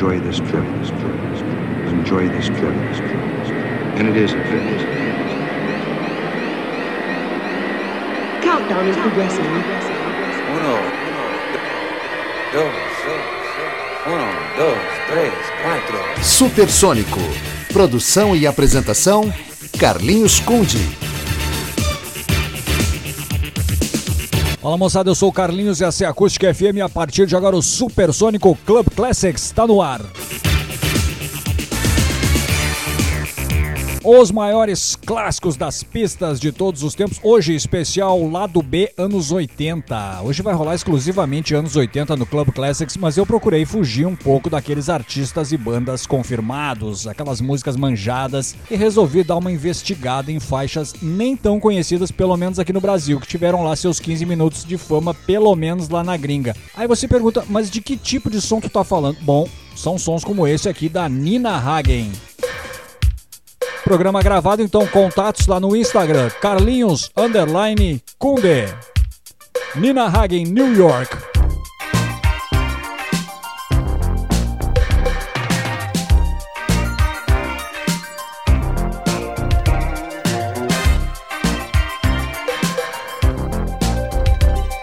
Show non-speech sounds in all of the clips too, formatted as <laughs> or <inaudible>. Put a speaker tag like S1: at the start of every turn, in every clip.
S1: enjoy this trip. Enjoy this trip. And it is a trip.
S2: Countdown is progressing.
S3: Uno, dos, uno, dos, três, quatro.
S4: Supersônico. Produção e apresentação: Carlinhos Conde.
S5: Fala moçada, eu sou o Carlinhos e essa é a Acústica FM a partir de agora o Supersônico Club Classics está no ar. Os maiores clássicos das pistas de todos os tempos. Hoje, especial Lado B, anos 80. Hoje vai rolar exclusivamente anos 80 no Club Classics, mas eu procurei fugir um pouco daqueles artistas e bandas confirmados, aquelas músicas manjadas, e resolvi dar uma investigada em faixas nem tão conhecidas, pelo menos aqui no Brasil, que tiveram lá seus 15 minutos de fama, pelo menos lá na gringa. Aí você pergunta, mas de que tipo de som tu tá falando? Bom, são sons como esse aqui da Nina Hagen. Programa gravado, então contatos lá no Instagram, Carlinhos Underline Kunde. Nina Hagen, New York.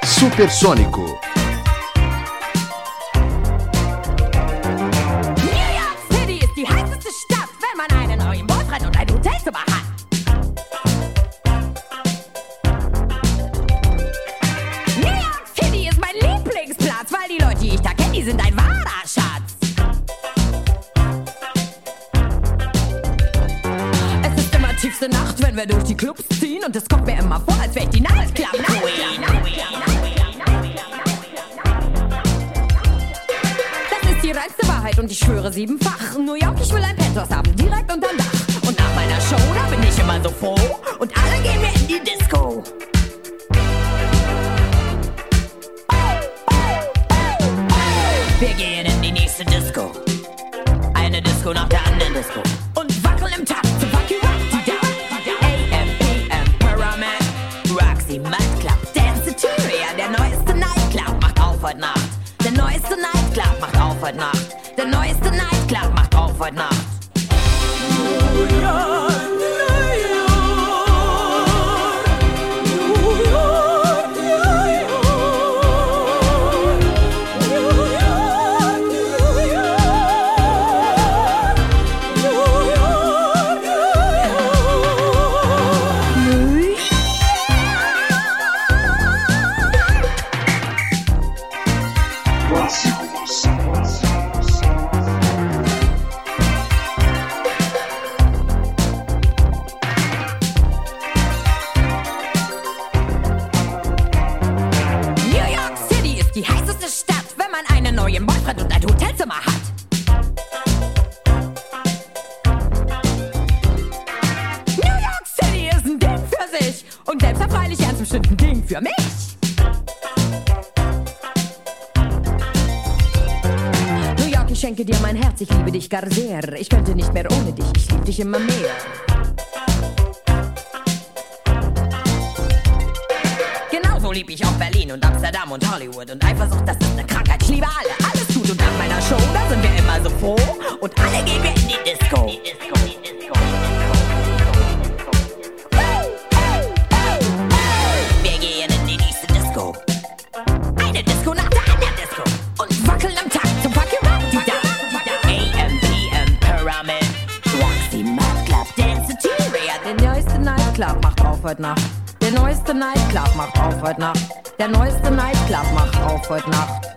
S4: Supersônico.
S6: Wir durch die Clubs ziehen und es kommt mir immer vor, als wäre ich die Nightclub Queen. Das ist die reinste Wahrheit und ich schwöre siebenfach. New York, ich will ein Penthouse haben, direkt unterm Dach. Und nach meiner Show, da bin ich immer so froh. Und alle gehen mir in die Disco. Wir gehen in die nächste Disco. Eine Disco nach der anderen Disco. Heute Nacht. Der neueste Nightclub macht auf heute Nacht. Dich gar sehr. Ich könnte nicht mehr ohne dich, ich liebe dich immer mehr. Genauso lieb ich auch Berlin und Amsterdam und Hollywood und Eifersucht, das ist eine Krankheit. Ich liebe alle, alles gut und nach meiner Show, da sind wir immer so froh und alle gehen wir in die Disco. Wir heute Nacht. Der neueste Nightclub macht auf heute Nacht.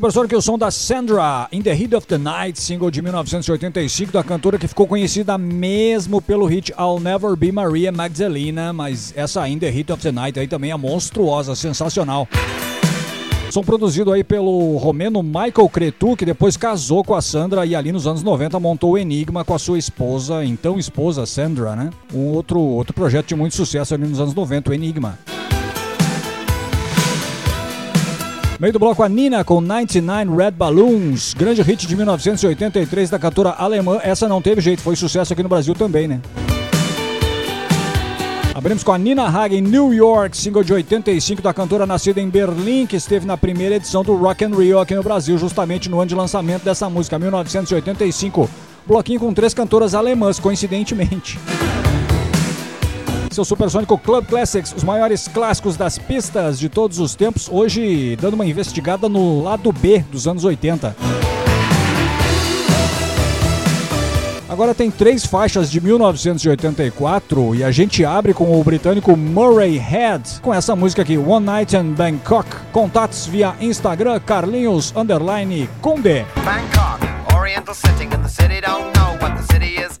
S5: Supersonic, o som da Sandra, In the Heat of the Night, single de 1985 da cantora que ficou conhecida mesmo pelo hit I'll Never Be Maria Magdalena, mas essa In the Heat of the Night aí também é monstruosa, sensacional. Som produzido aí pelo romeno Michael Cretu, que depois casou com a Sandra e ali nos anos 90 montou o Enigma com a sua esposa, então esposa Sandra, né? Um outro, outro projeto de muito sucesso ali nos anos 90, o Enigma. Meio do bloco a Nina com 99 Red Balloons, grande hit de 1983 da cantora alemã. Essa não teve jeito, foi sucesso aqui no Brasil também, né? Abrimos com a Nina Hagen New York, single de 85 da cantora nascida em Berlim, que esteve na primeira edição do Rock and Rio aqui no Brasil, justamente no ano de lançamento dessa música, 1985. Bloquinho com três cantoras alemãs, coincidentemente seu Supersônico Club Classics, os maiores clássicos das pistas de todos os tempos, hoje dando uma investigada no lado B dos anos 80. Agora tem três faixas de 1984 e a gente abre com o britânico Murray Head com essa música aqui, One Night in Bangkok. Contatos via Instagram Carlinhos Underline Conde.
S2: Bangkok, Oriental setting in the city, don't know what the city is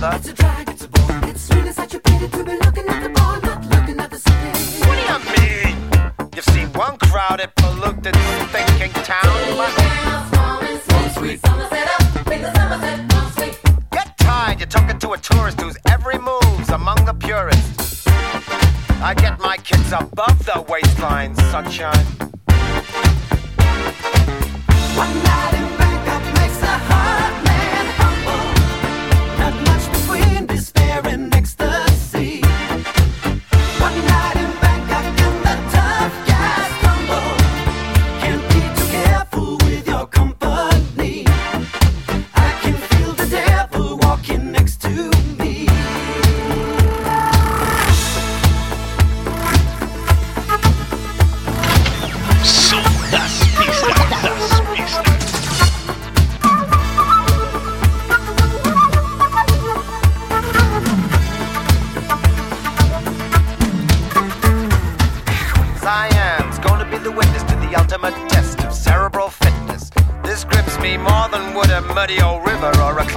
S7: another. It's a drag, it's a bore. It's really such a pity to be looking at the ball, not looking at the city. What do you mean? You see one crowded, polluted, thinking town. But... Sweet. Get tired, you're talking to a tourist whose every move's among the purest. I get my kids above the waistline, sunshine. One night in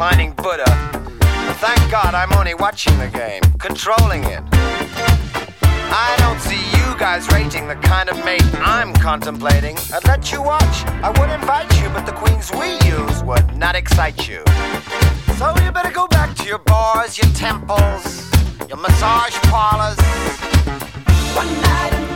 S7: finding Buddha. Thank God I'm only watching the game, controlling it. I don't see you guys rating the kind of mate I'm contemplating. I'd let you watch, I would invite you, but the queens we use would not excite you. So you better go back to your bars, your temples, your massage parlors. One night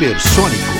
S7: Supersônico.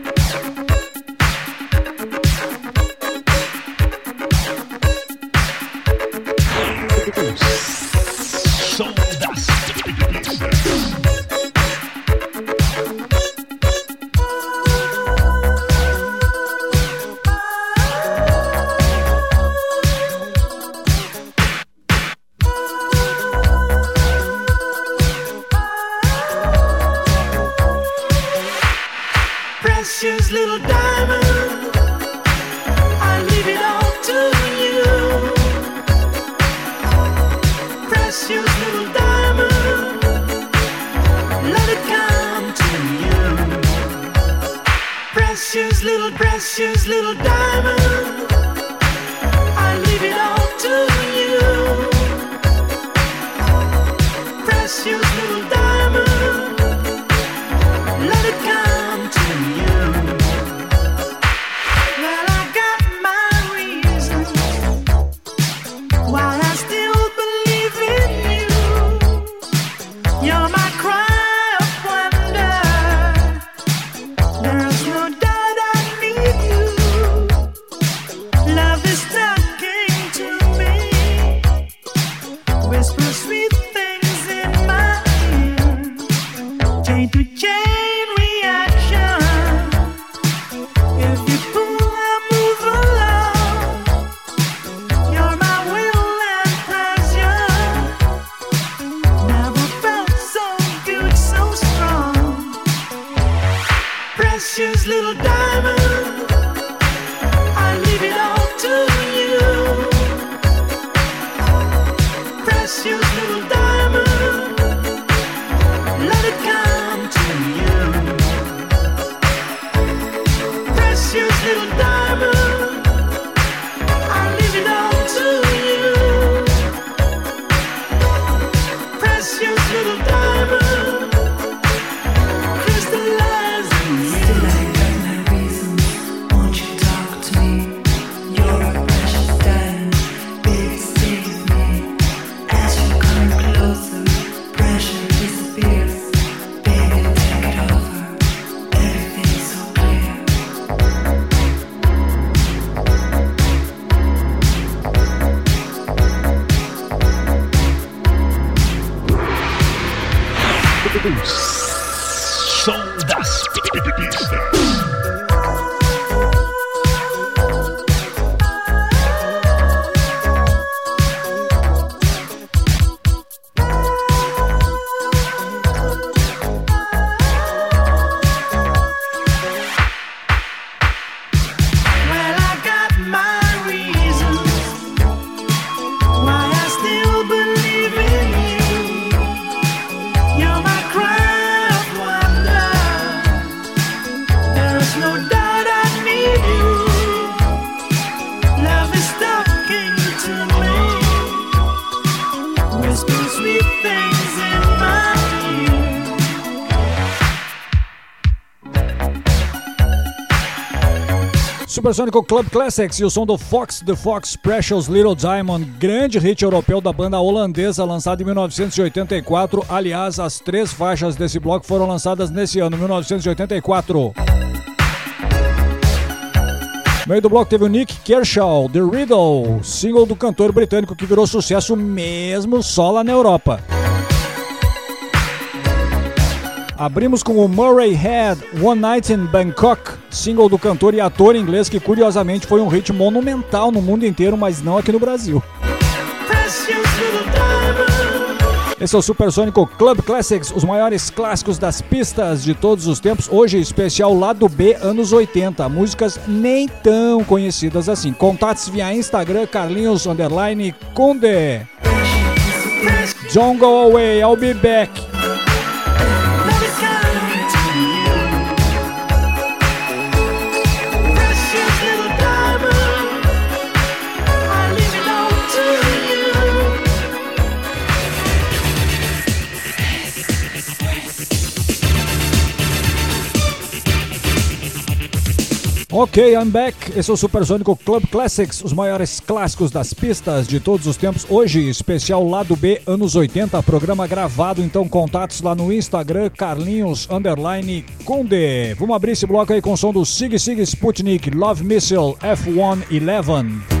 S5: Supersônico Club Classics e o som do Fox the Fox Precious Little Diamond, grande hit europeu da banda holandesa lançado em 1984. Aliás, as três faixas desse bloco foram lançadas nesse ano, 1984. No meio do bloco teve o Nick Kershaw, The Riddle, single do cantor britânico que virou sucesso mesmo só lá na Europa. Abrimos com o Murray Head One Night in Bangkok, single do cantor e ator inglês que curiosamente foi um hit monumental no mundo inteiro, mas não aqui no Brasil. Esse é o Supersônico Club Classics, os maiores clássicos das pistas de todos os tempos. Hoje, especial lado B, anos 80. Músicas nem tão conhecidas assim. Contatos via Instagram, Carlinhos Underline Conde. Don't go away, I'll be back. Ok, I'm back. Esse é o Supersônico Club Classics, os maiores clássicos das pistas de todos os tempos. Hoje, especial lado B, anos 80, programa gravado. Então, contatos lá no Instagram, Carlinhos Underline Conde. Vamos abrir esse bloco aí com o som do Sig Sig Sputnik Love Missile F111.
S7: U.S.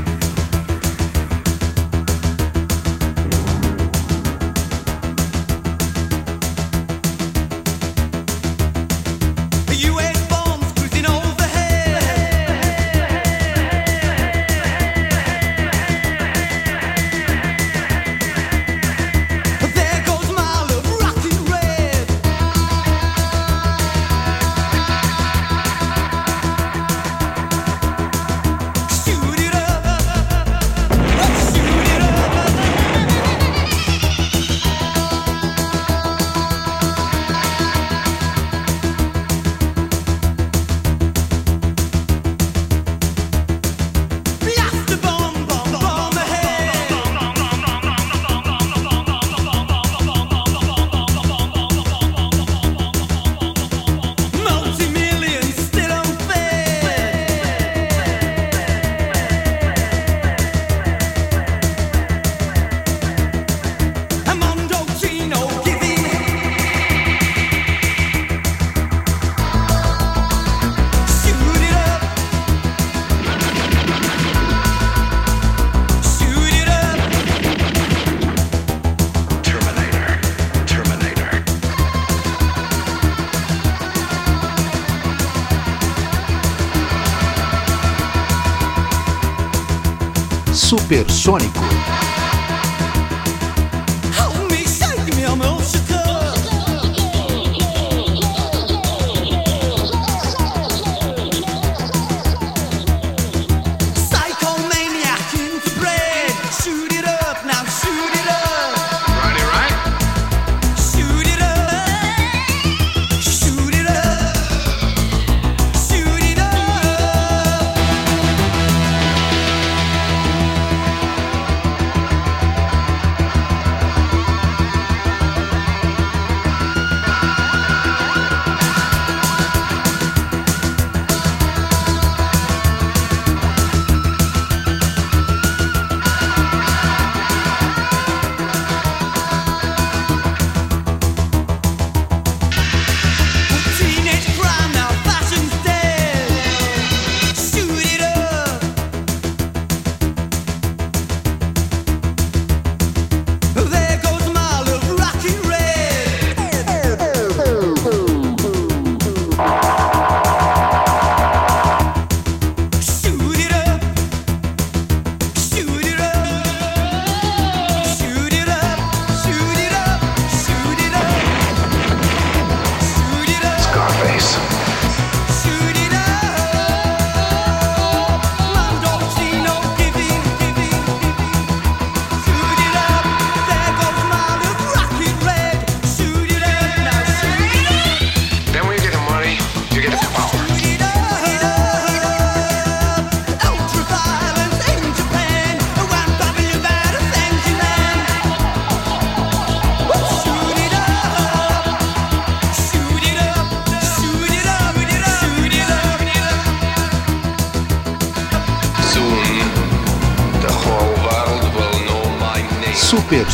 S4: Supersônico.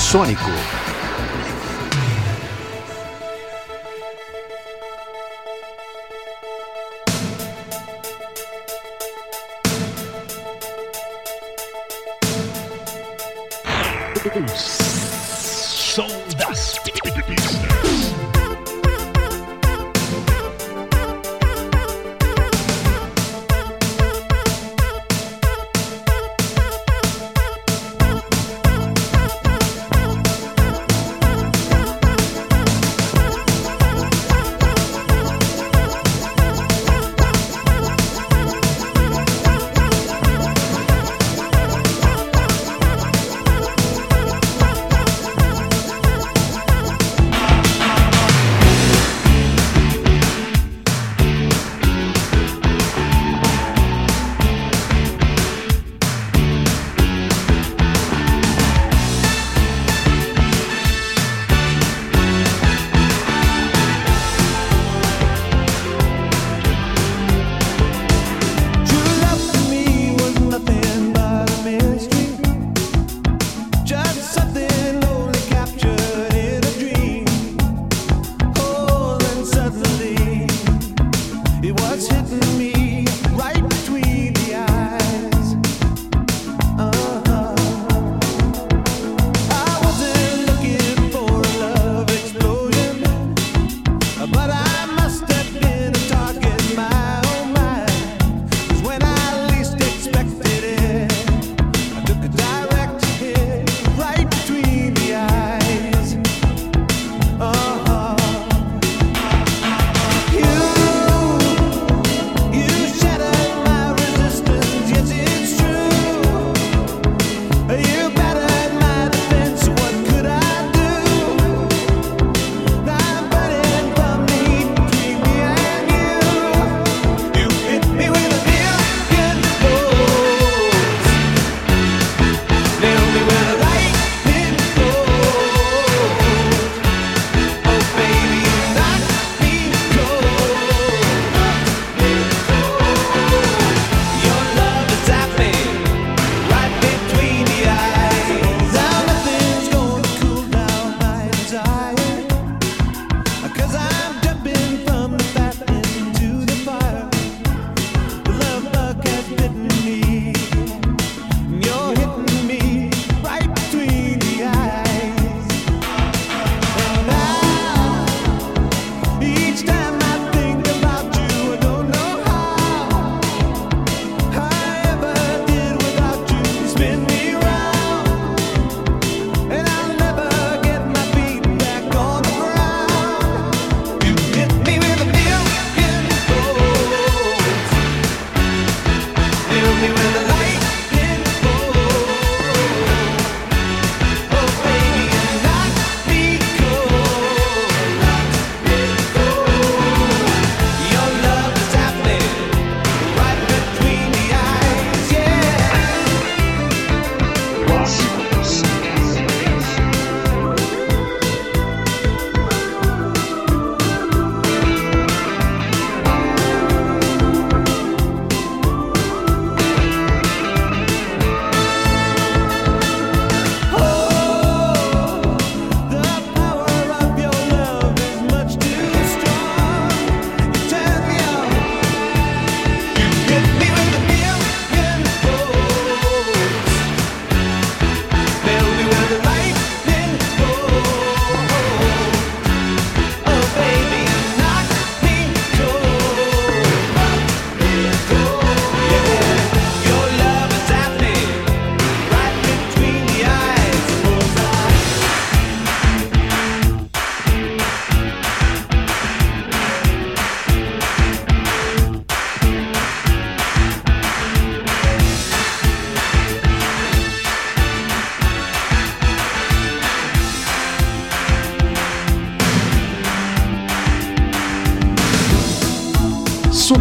S4: Supersônico.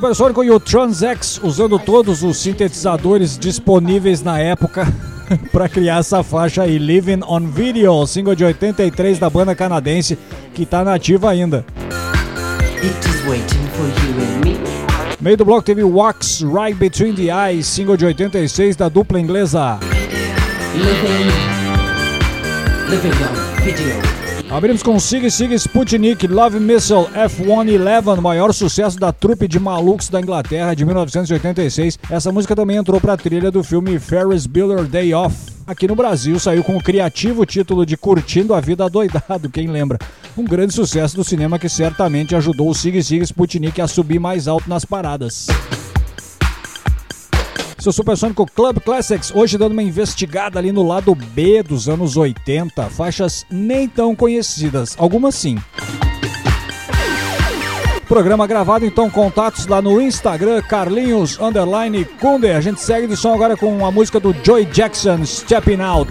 S5: Supersônico e o Transex usando todos os sintetizadores disponíveis na época <laughs> para criar essa faixa aí, Living on Video, single de 83 da banda canadense que tá nativa ainda. Meio do bloco teve Wax Right Between the Eyes, single de 86 da dupla inglesa.
S8: Living. Living on video.
S5: Abrimos com Sig Sig Sputnik Love Missile F-111, maior sucesso da trupe de malucos da Inglaterra de 1986. Essa música também entrou para a trilha do filme Ferris Bueller Day Off. Aqui no Brasil saiu com o criativo título de Curtindo a Vida Doidado, quem lembra? Um grande sucesso do cinema que certamente ajudou o Sig Sig Sputnik a subir mais alto nas paradas. Seu Supersônico Club Classics, hoje dando uma investigada ali no lado B dos anos 80, faixas nem tão conhecidas, algumas sim. Programa gravado, então contatos lá no Instagram, Carlinhos Underline Kunde. A gente segue de som agora com a música do Joy Jackson, Stepping Out.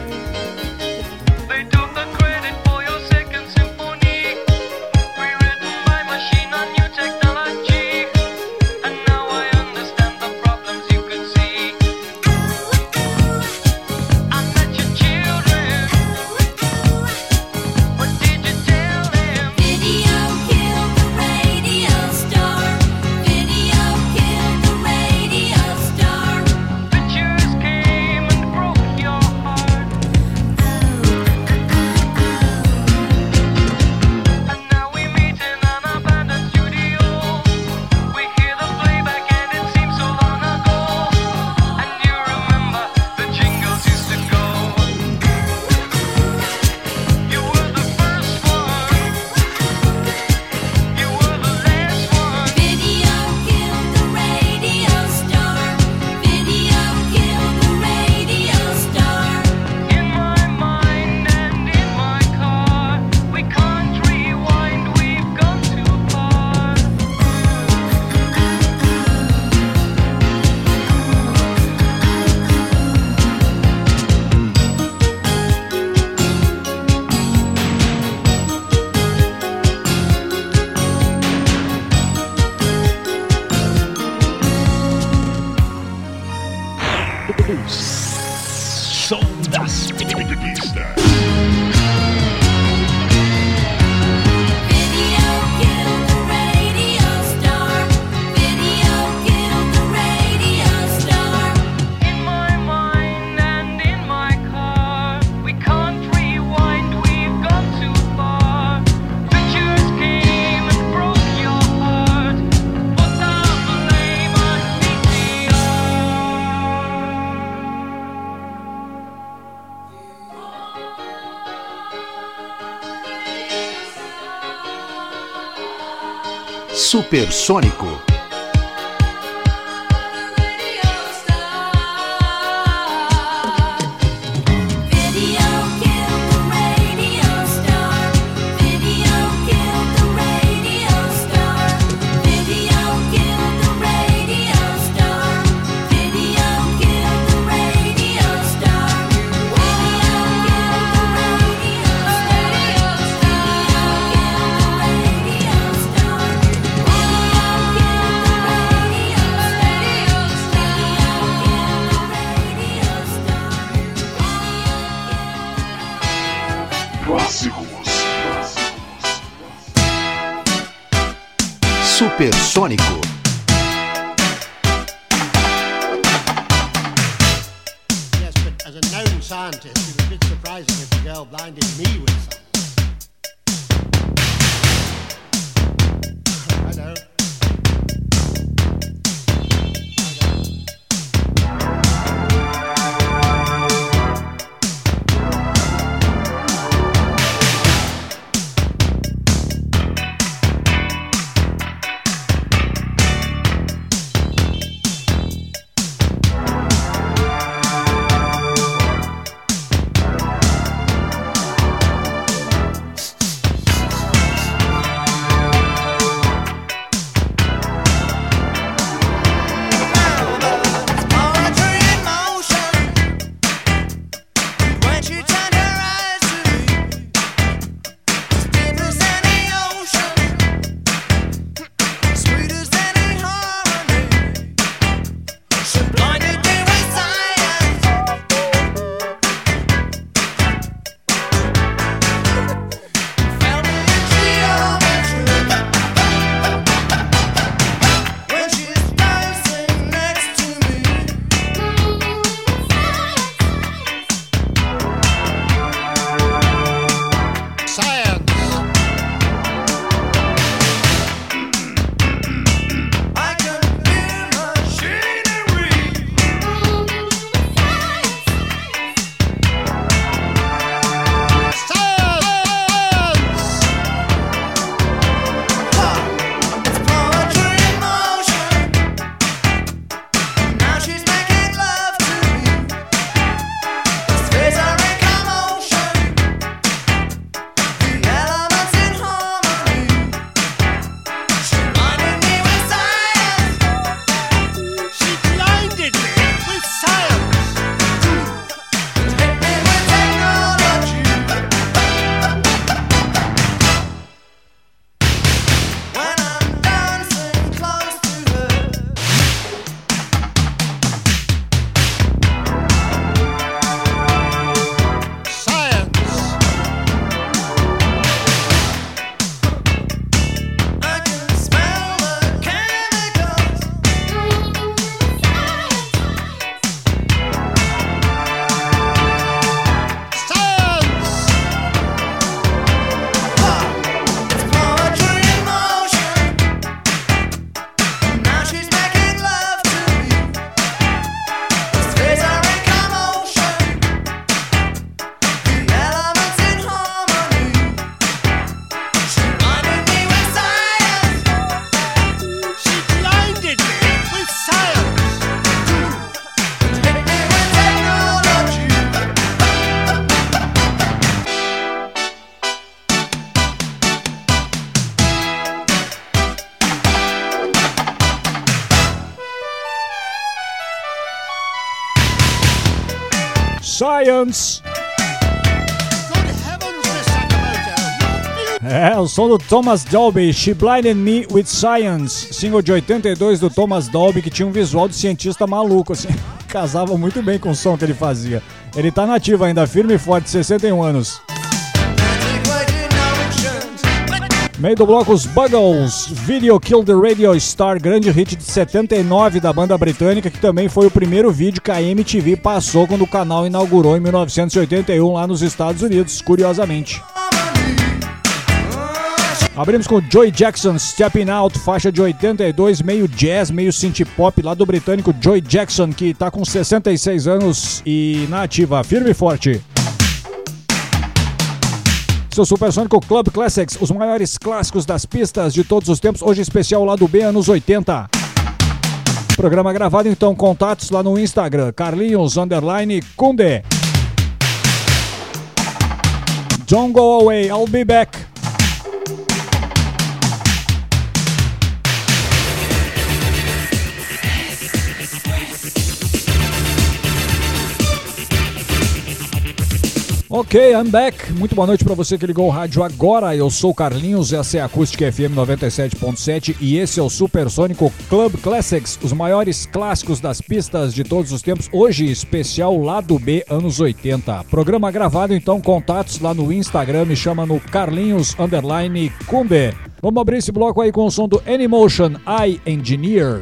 S9: Supersônico. Supersônico.
S5: Science. É, o som do Thomas Dolby, She Blinded Me with Science, single de 82 do Thomas Dolby, que tinha um visual de cientista maluco, assim, <laughs> casava muito bem com o som que ele fazia. Ele tá nativo ainda, firme e forte, 61 anos. Meio do bloco, os Buggles, Video Kill the Radio Star, grande hit de 79 da banda britânica, que também foi o primeiro vídeo que a MTV passou quando o canal inaugurou em 1981 lá nos Estados Unidos, curiosamente. Abrimos com Joey Jackson, Stepping Out, faixa de 82, meio jazz, meio synth pop, lá do britânico Joey Jackson, que tá com 66 anos e na ativa, firme e forte. Seu Supersônico Club Classics, os maiores clássicos das pistas de todos os tempos, hoje especial lá do B, anos 80. Programa gravado, então, contatos lá no Instagram, Carlinhos Underline Kunde. Don't go away, I'll be back. Ok, I'm back. Muito boa noite para você que ligou o rádio agora. Eu sou o Carlinhos, essa é a Acústica FM 97.7 e esse é o Supersônico Club Classics, os maiores clássicos das pistas de todos os tempos. Hoje, especial lado B, anos 80. Programa gravado, então, contatos lá no Instagram, me chama no Carlinhos Underline Kumbe. Vamos abrir esse bloco aí com o som do
S10: see, I engineer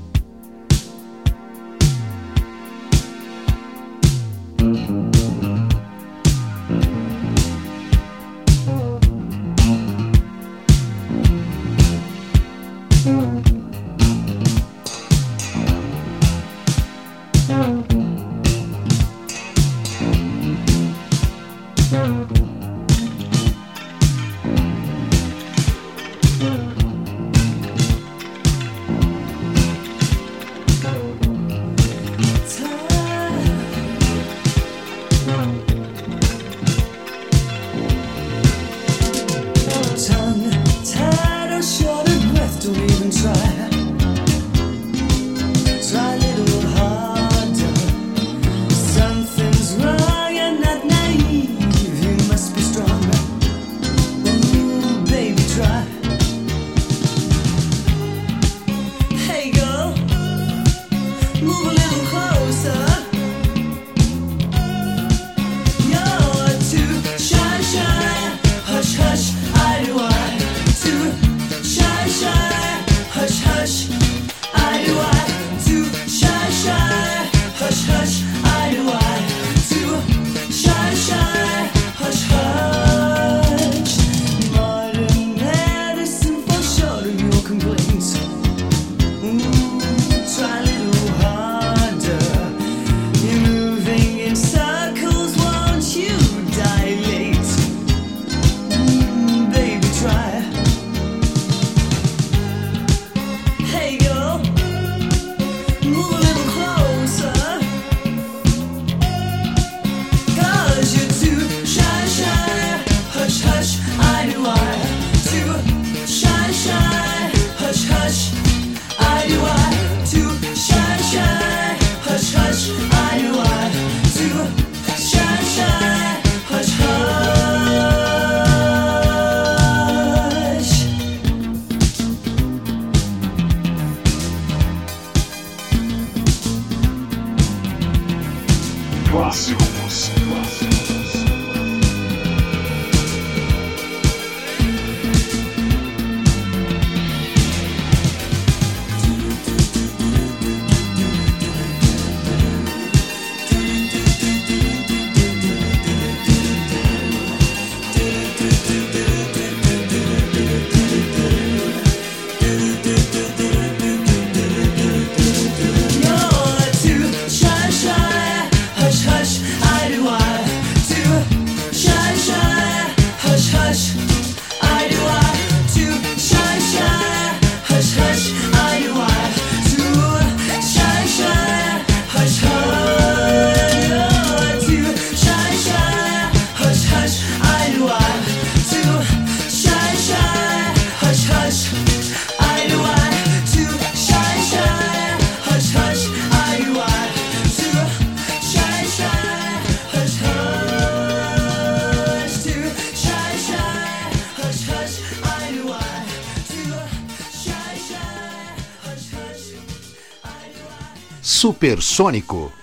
S4: Supersônico.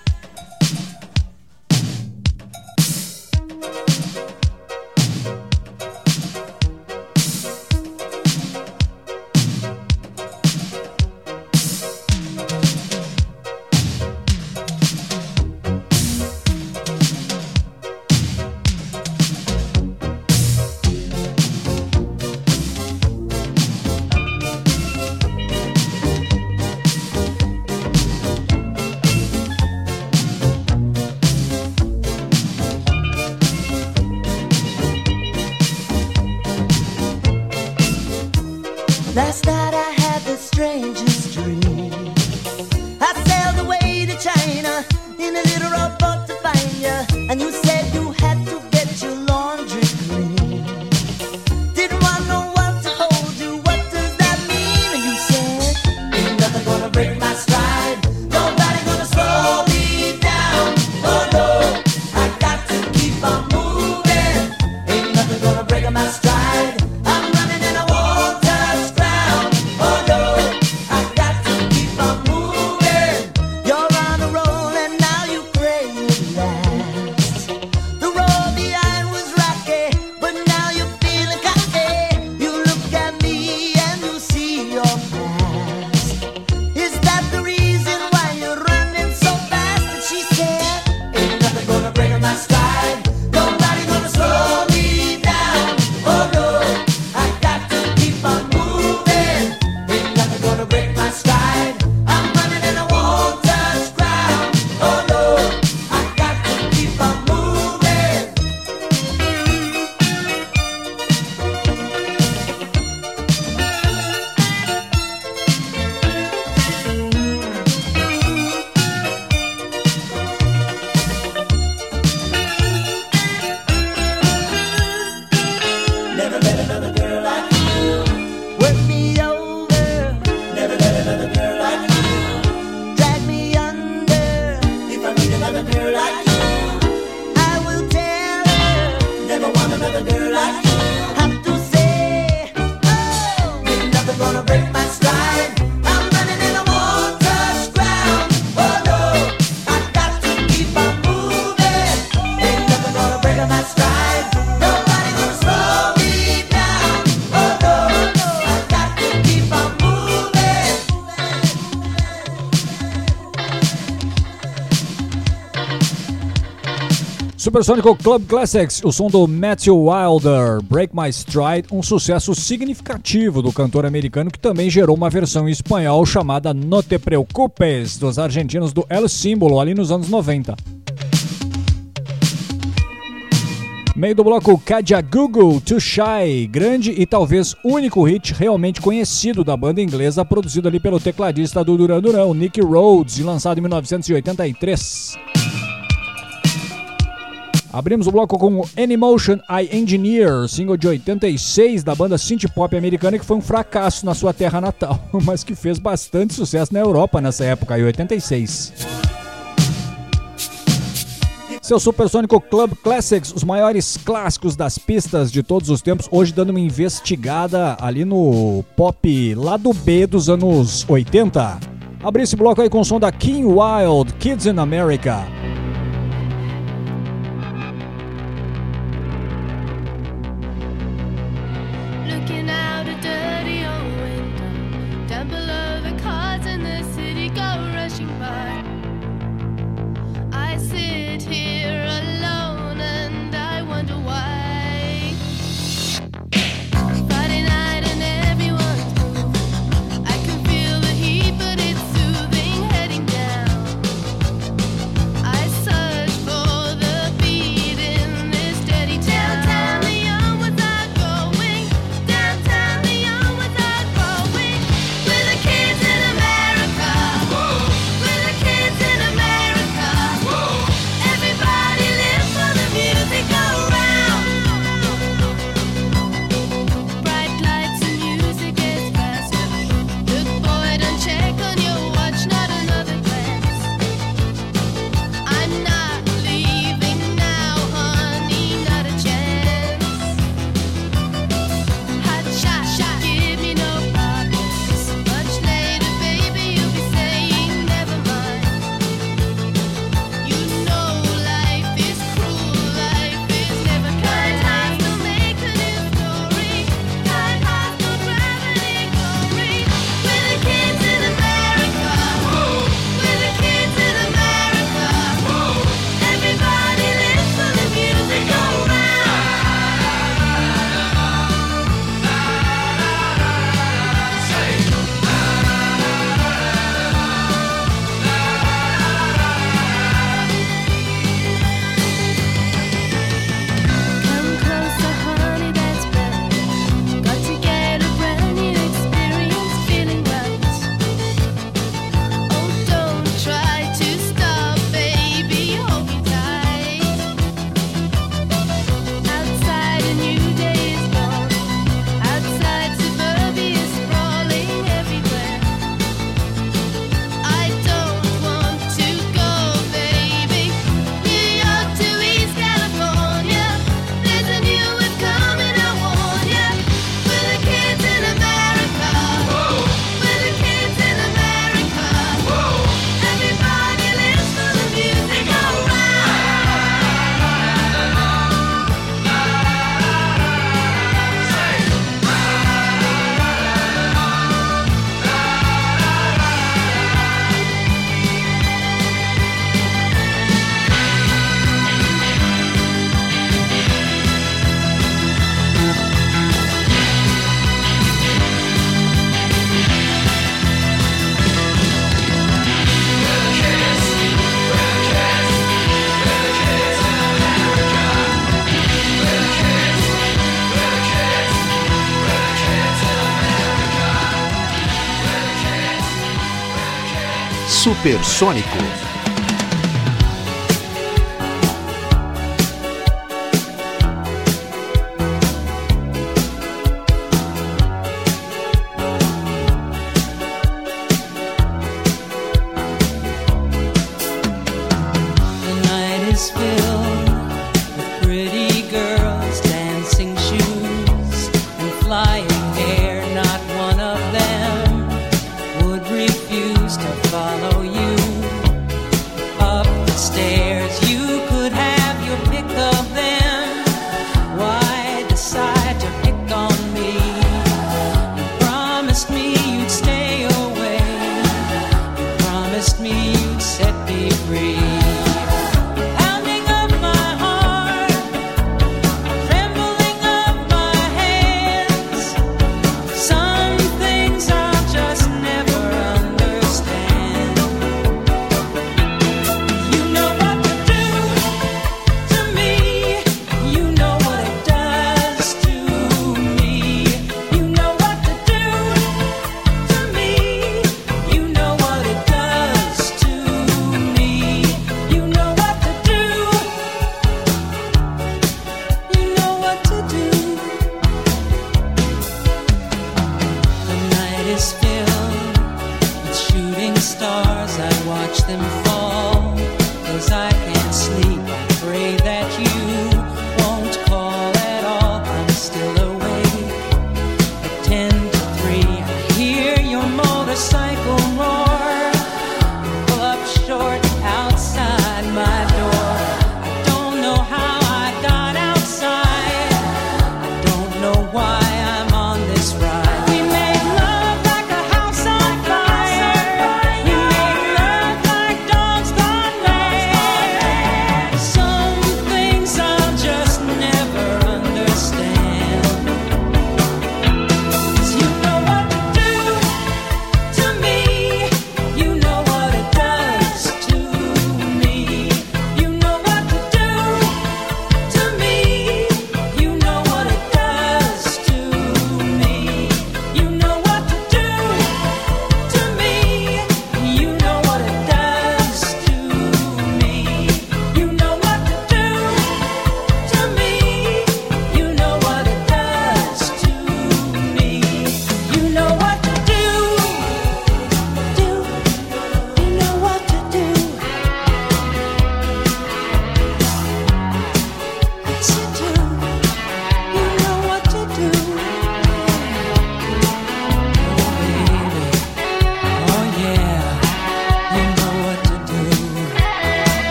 S11: Last night I had the strangest dream. I sailed away to China in a little rope.
S12: Supersonic Club Classics, o som do Matthew Wilder, Break My Stride, um sucesso significativo do cantor americano que também gerou uma versão em espanhol chamada No Te Preocupes, dos argentinos do El Símbolo, ali nos anos 90. Meio do bloco Kaja Google Too Shy, grande e talvez único hit realmente conhecido da banda inglesa, produzido ali pelo tecladista do Duran Duran, Nick Rhodes, e lançado em 1983. Abrimos o bloco com o Anymotion I Engineer, single de 86 da banda synth pop americana que foi um fracasso na sua terra natal, <laughs> mas que fez bastante sucesso na Europa nessa época, em 86. Seu Supersônico Club Classics, os maiores clássicos das pistas de todos os tempos, hoje dando uma investigada ali no pop lado B dos anos 80. Abri esse bloco aí com o som da King Wild, Kids in America.
S7: Supersônico.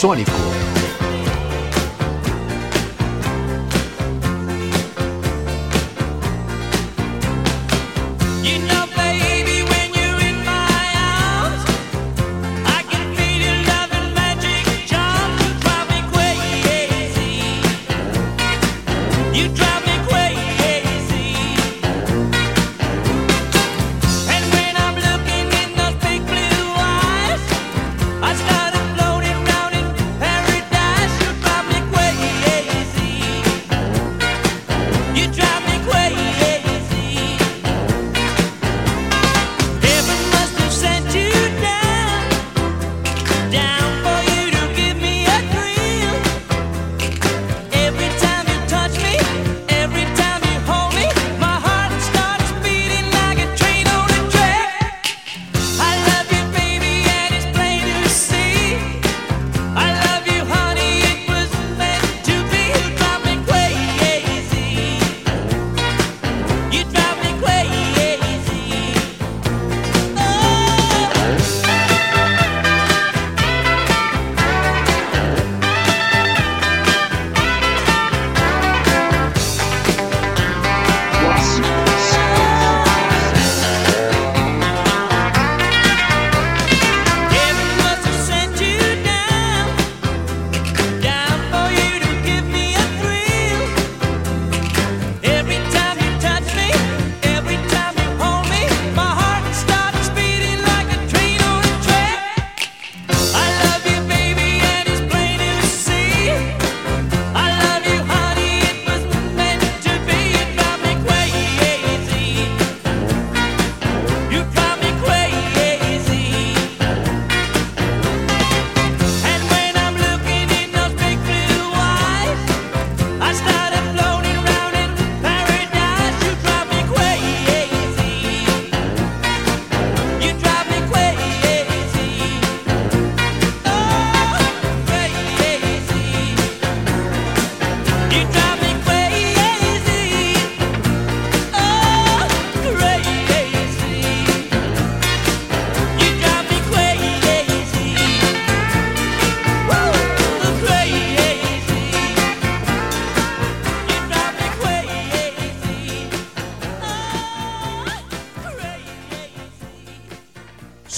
S7: Supersônico.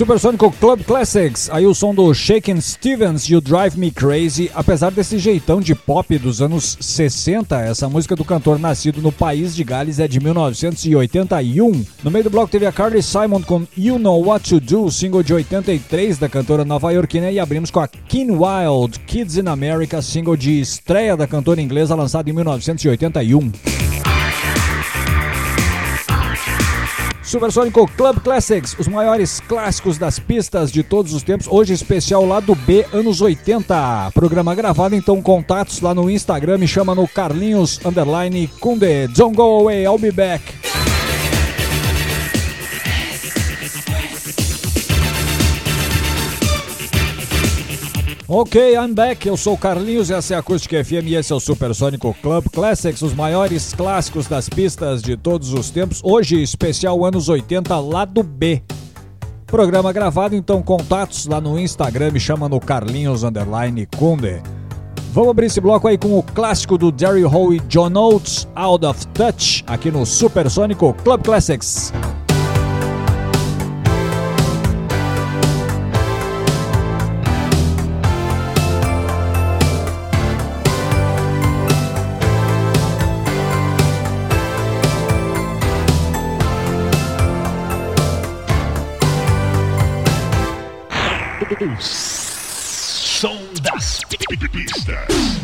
S5: Supersônico Club Classics, aí o som do Shakin' Stevens, You Drive Me Crazy. Apesar desse jeitão de pop dos anos 60, essa música do cantor nascido no país de Gales é de 1981. No meio do bloco teve a Carly Simon com You Know What to Do, single de 83 da cantora nova-iorquina, e abrimos com a Keen Wild, Kids in America, single de estreia da cantora inglesa lançado em 1981. Supersônico Club Classics, os maiores clássicos das pistas de todos os tempos. Hoje especial lá do B, anos 80. Programa gravado, então contatos lá no Instagram. Me chama no Carlinhos Underline Kunde. Don't go away, I'll be back. Ok, I'm back. Eu sou o Carlinhos, essa é a Acústica FM e esse é o Supersônico Club Classics, os maiores clássicos das pistas de todos os tempos. Hoje, especial anos 80, lado B. Programa gravado, então contatos lá no Instagram, me chama no Carlinhos Underline Kunde. Vamos abrir esse bloco aí com o clássico do Derry Hall e John Oates, Out of Touch, aqui no Supersônico Club Classics.
S13: Som das pistas.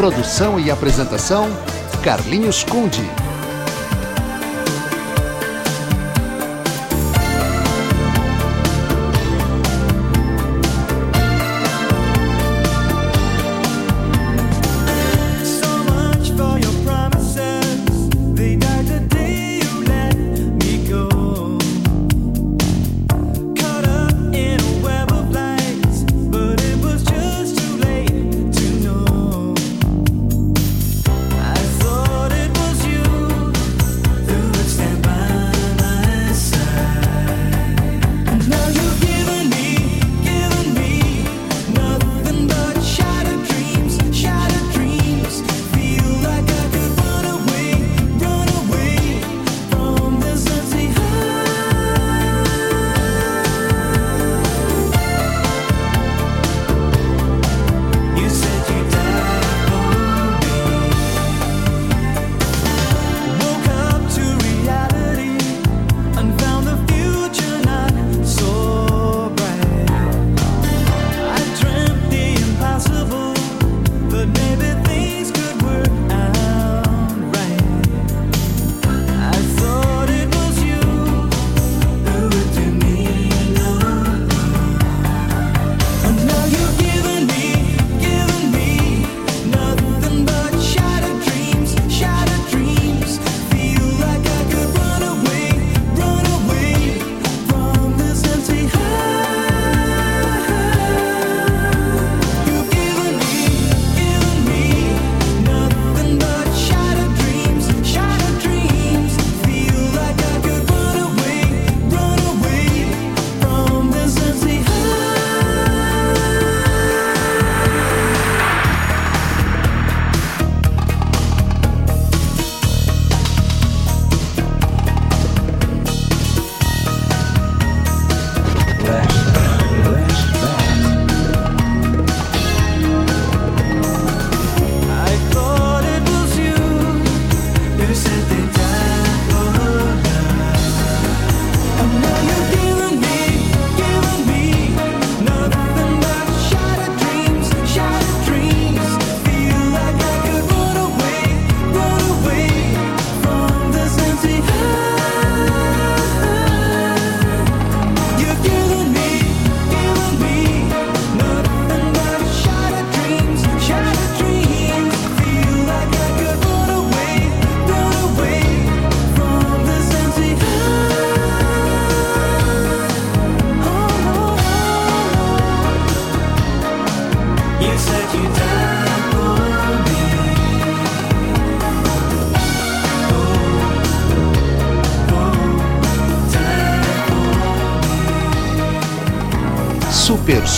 S4: Produção e apresentação, Carlinhos Conde.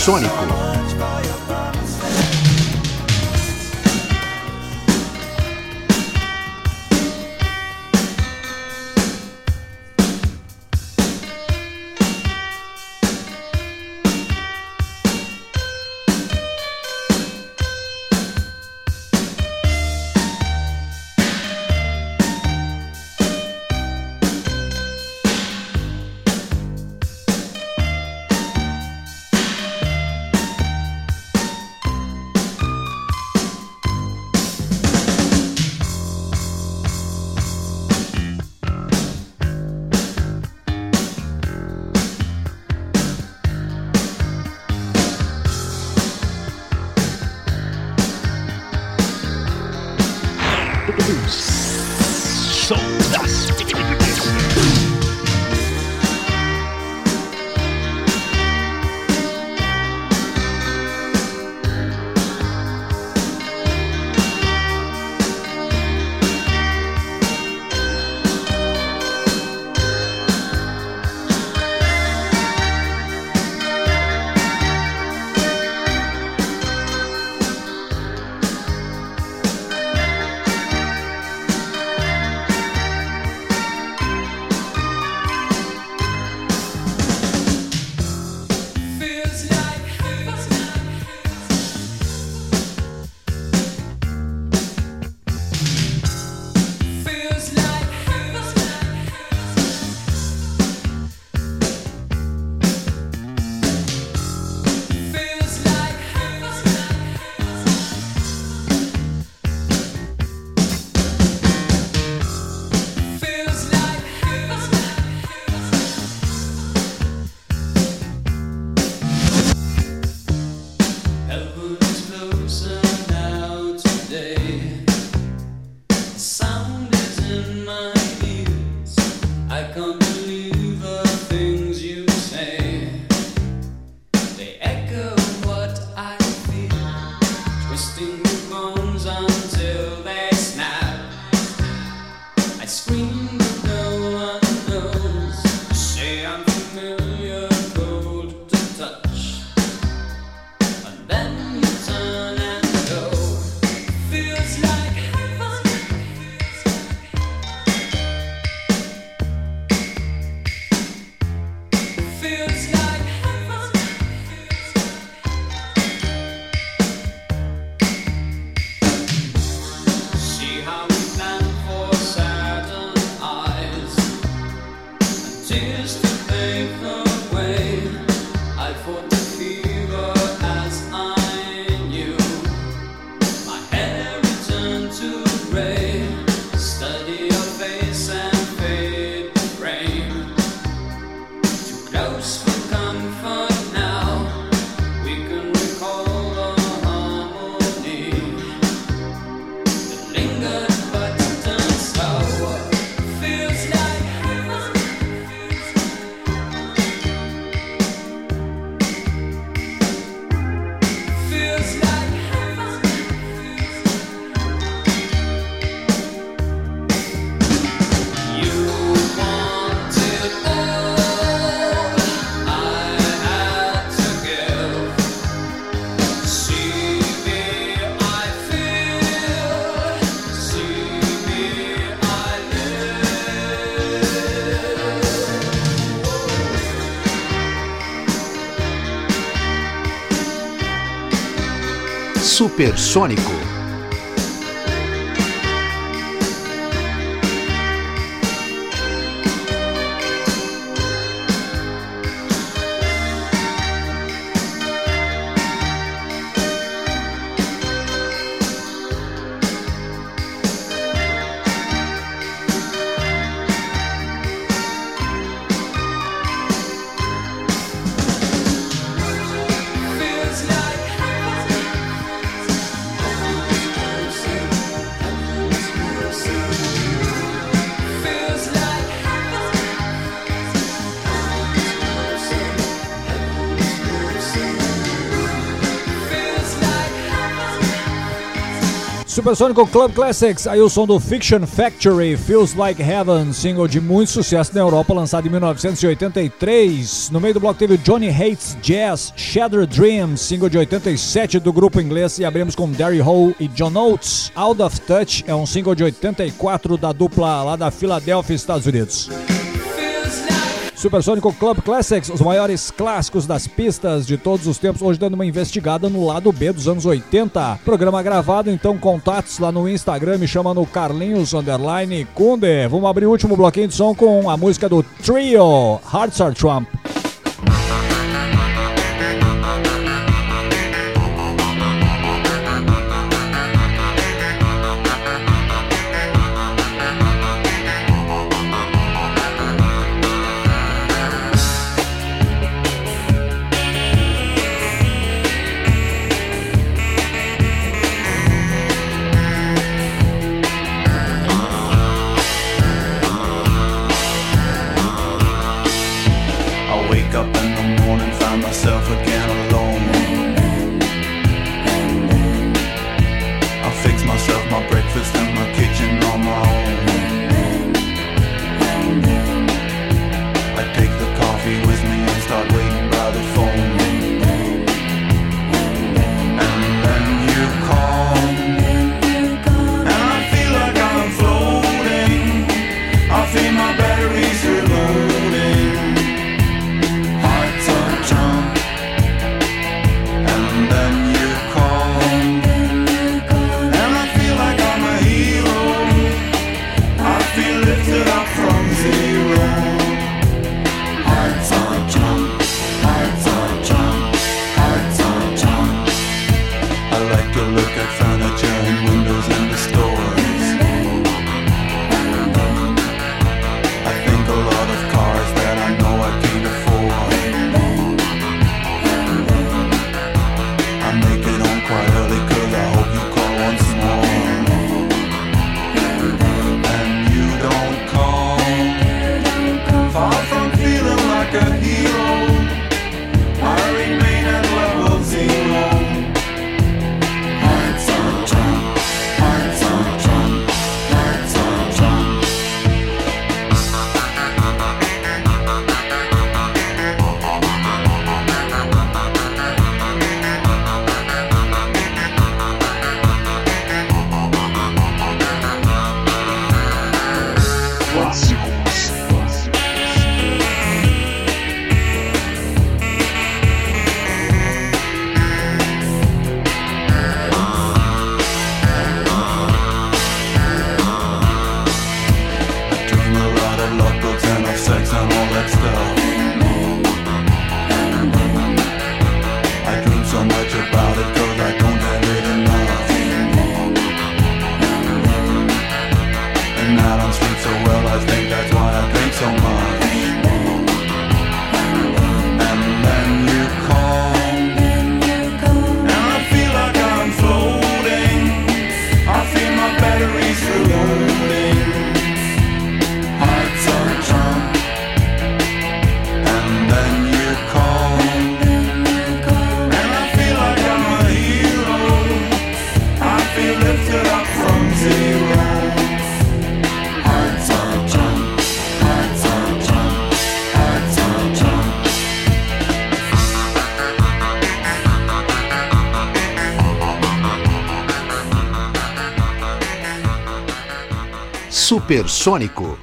S4: Supersônico. Supersônico.
S5: Supersônico Club Classics, aí o som do Fiction Factory, Feels Like Heaven, single de muito sucesso na Europa, lançado em 1983. No meio do bloco teve Johnny Hates Jazz, Shadow Dreams, single de 87 do grupo inglês, e abrimos com Derry Hall e John Oates. Out of Touch é um single de 84 da dupla lá da Filadélfia, Estados Unidos. Supersônico Club Classics, os maiores clássicos das pistas de todos os tempos, hoje dando uma investigada no lado B dos anos 80. Programa gravado, então contatos lá no Instagram, me chama no Carlinhos Underline Kunde. Vamos abrir o último bloquinho de som com a música do Trio, Hearts Are Trump.
S14: Supersônico.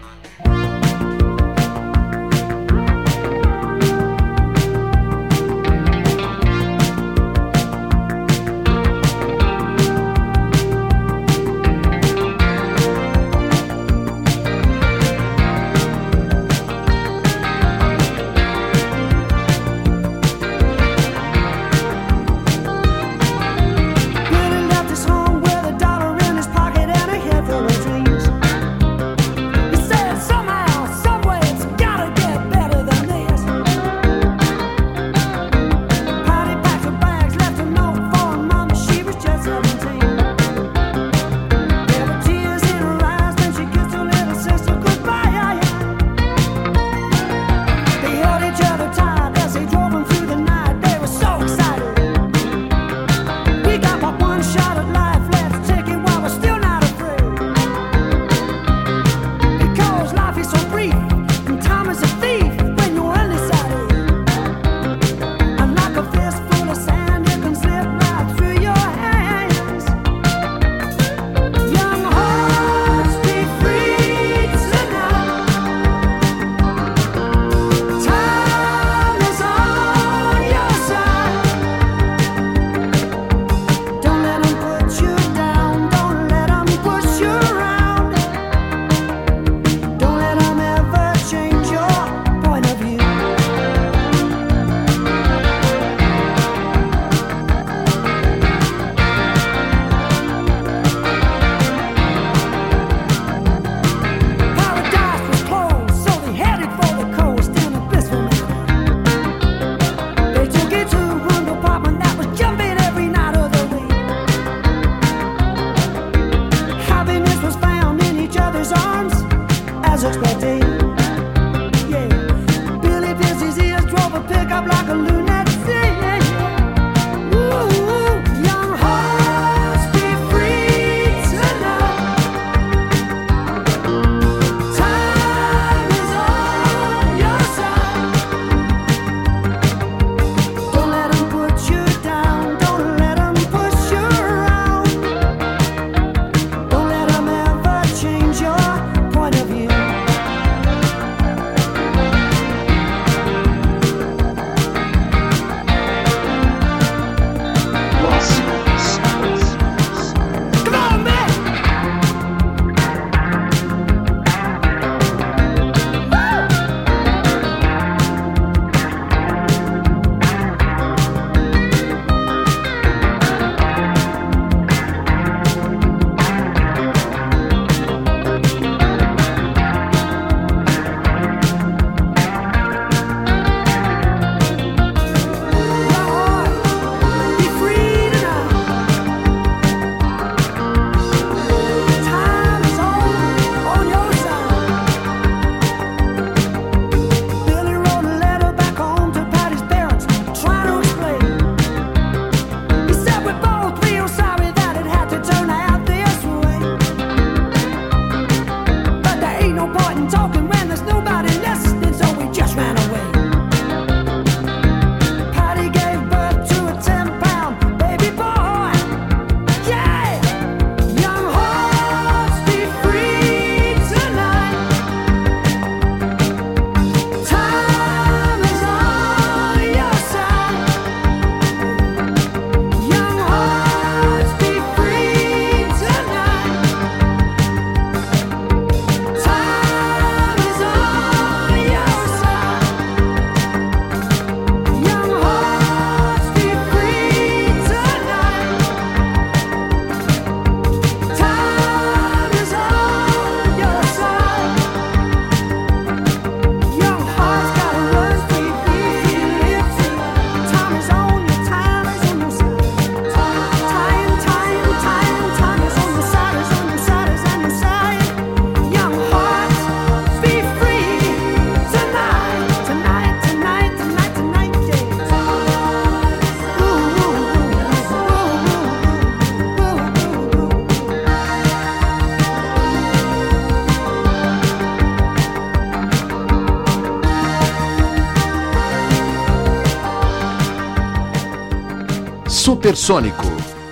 S14: Supersônico.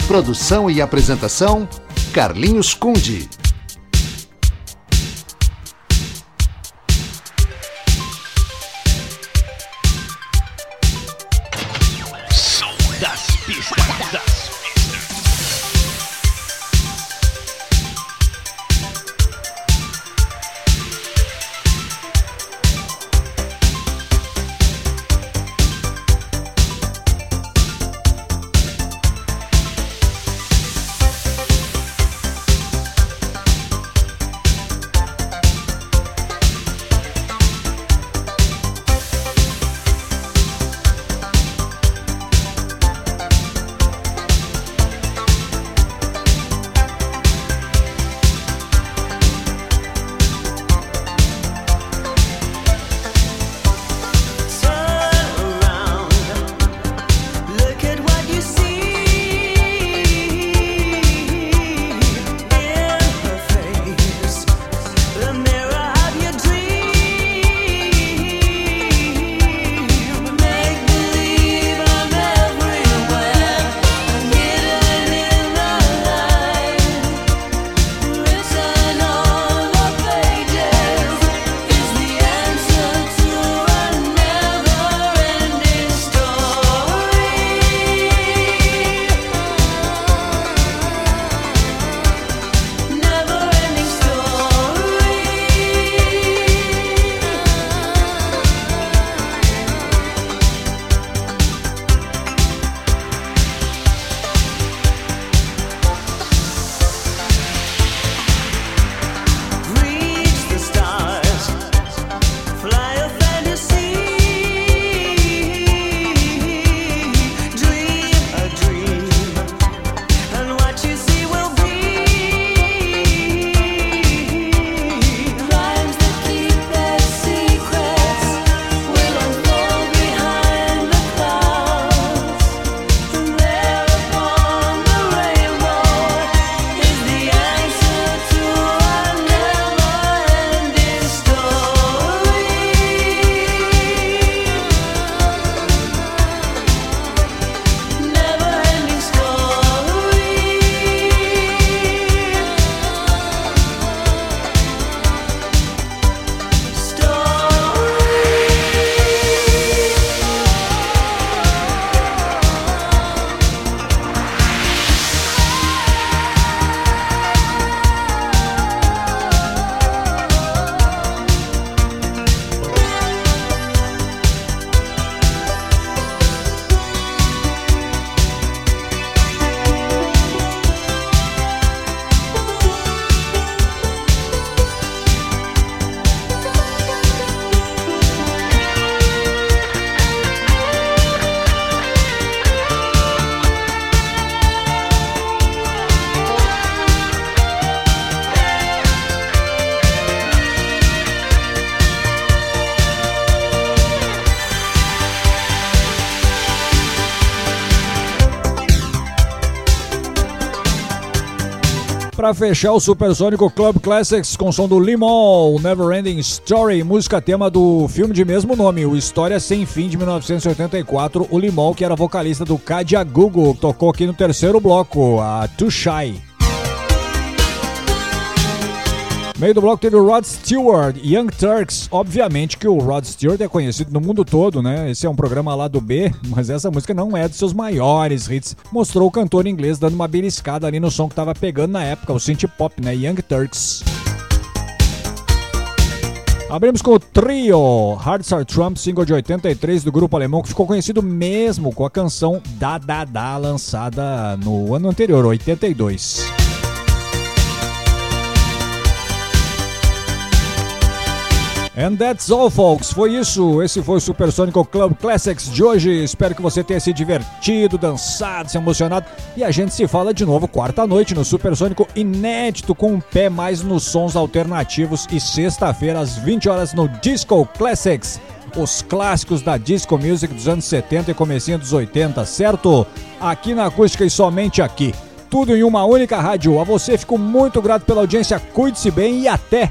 S14: Produção e apresentação: Carlinhos Conde.
S5: Pra fechar o Supersônico Club Classics com som do Limon, Never Ending Story, música tema do filme de mesmo nome, o História Sem Fim de 1984. O Limon, que era vocalista do Kadia Google, tocou aqui no terceiro bloco, a Too Shy. Meio do bloco teve o Rod Stewart, Young Turks. Obviamente que o Rod Stewart é conhecido no mundo todo, né? Esse é um programa lá do B, <laughs> mas essa música não é dos seus maiores hits. Mostrou o cantor inglês dando uma beliscada ali no som que tava pegando na época, o synth pop, né? Young Turks. Abrimos com o trio Hearts Are Trump, single de 83 do grupo alemão, que ficou conhecido mesmo com a canção Da Da Da, lançada no ano anterior, 82. And that's all, folks. Foi isso. Esse foi o Supersonic Club Classics de hoje. Espero que você tenha se divertido, dançado, se emocionado. E a gente se fala de novo quarta-noite no Supersônico Inédito, com um pé mais nos sons alternativos. E sexta-feira, às 20 horas, no Disco Classics. Os clássicos da Disco Music dos anos 70 e comecinho dos 80, certo? Aqui na Acústica e somente aqui. Tudo em uma única rádio. A você fico muito grato pela audiência. Cuide-se bem e até!